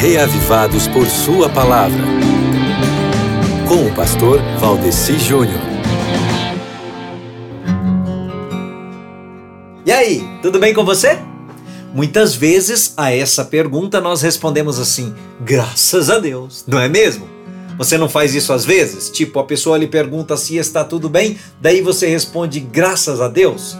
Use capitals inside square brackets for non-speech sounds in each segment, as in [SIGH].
reavivados por Sua palavra. Com o pastor Valdeci Júnior. E aí, tudo bem com você? Muitas vezes a essa pergunta nós respondemos assim: graças a Deus, não é mesmo? Você não faz isso às vezes? Tipo, a pessoa lhe pergunta se está tudo bem, daí você responde graças a Deus?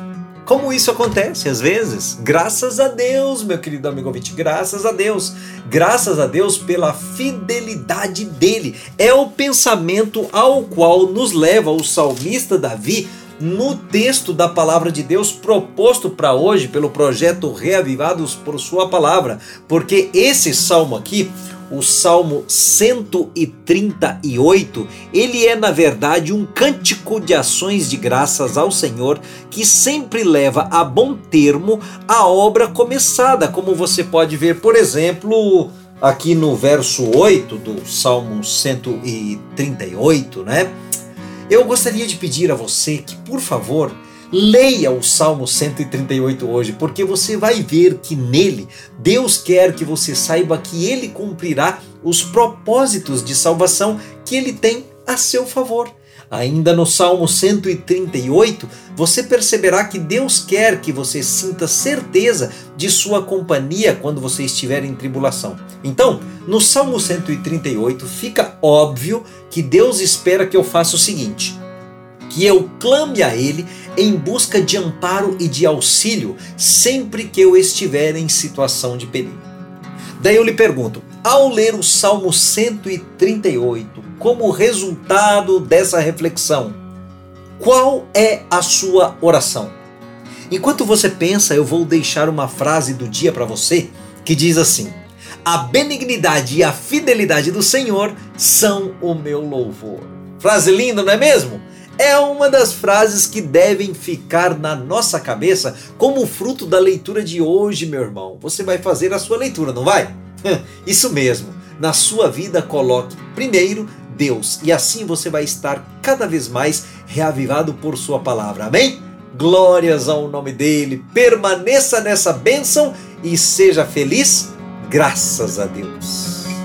Como isso acontece às vezes? Graças a Deus, meu querido amigo ouvinte, graças a Deus. Graças a Deus pela fidelidade dele. É o pensamento ao qual nos leva o salmista Davi no texto da palavra de Deus proposto para hoje pelo projeto Reavivados por Sua Palavra, porque esse salmo aqui o Salmo 138, ele é na verdade um cântico de ações de graças ao Senhor que sempre leva a bom termo a obra começada, como você pode ver, por exemplo, aqui no verso 8 do Salmo 138, né? Eu gostaria de pedir a você que, por favor, Leia o Salmo 138 hoje, porque você vai ver que nele Deus quer que você saiba que ele cumprirá os propósitos de salvação que ele tem a seu favor. Ainda no Salmo 138, você perceberá que Deus quer que você sinta certeza de sua companhia quando você estiver em tribulação. Então, no Salmo 138 fica óbvio que Deus espera que eu faça o seguinte: que eu clame a Ele em busca de amparo e de auxílio sempre que eu estiver em situação de perigo. Daí eu lhe pergunto, ao ler o Salmo 138, como resultado dessa reflexão, qual é a sua oração? Enquanto você pensa, eu vou deixar uma frase do dia para você que diz assim: A benignidade e a fidelidade do Senhor são o meu louvor. Frase linda, não é mesmo? É uma das frases que devem ficar na nossa cabeça como fruto da leitura de hoje, meu irmão. Você vai fazer a sua leitura, não vai? [LAUGHS] Isso mesmo. Na sua vida, coloque primeiro Deus e assim você vai estar cada vez mais reavivado por Sua palavra. Amém? Glórias ao nome dele. Permaneça nessa bênção e seja feliz. Graças a Deus.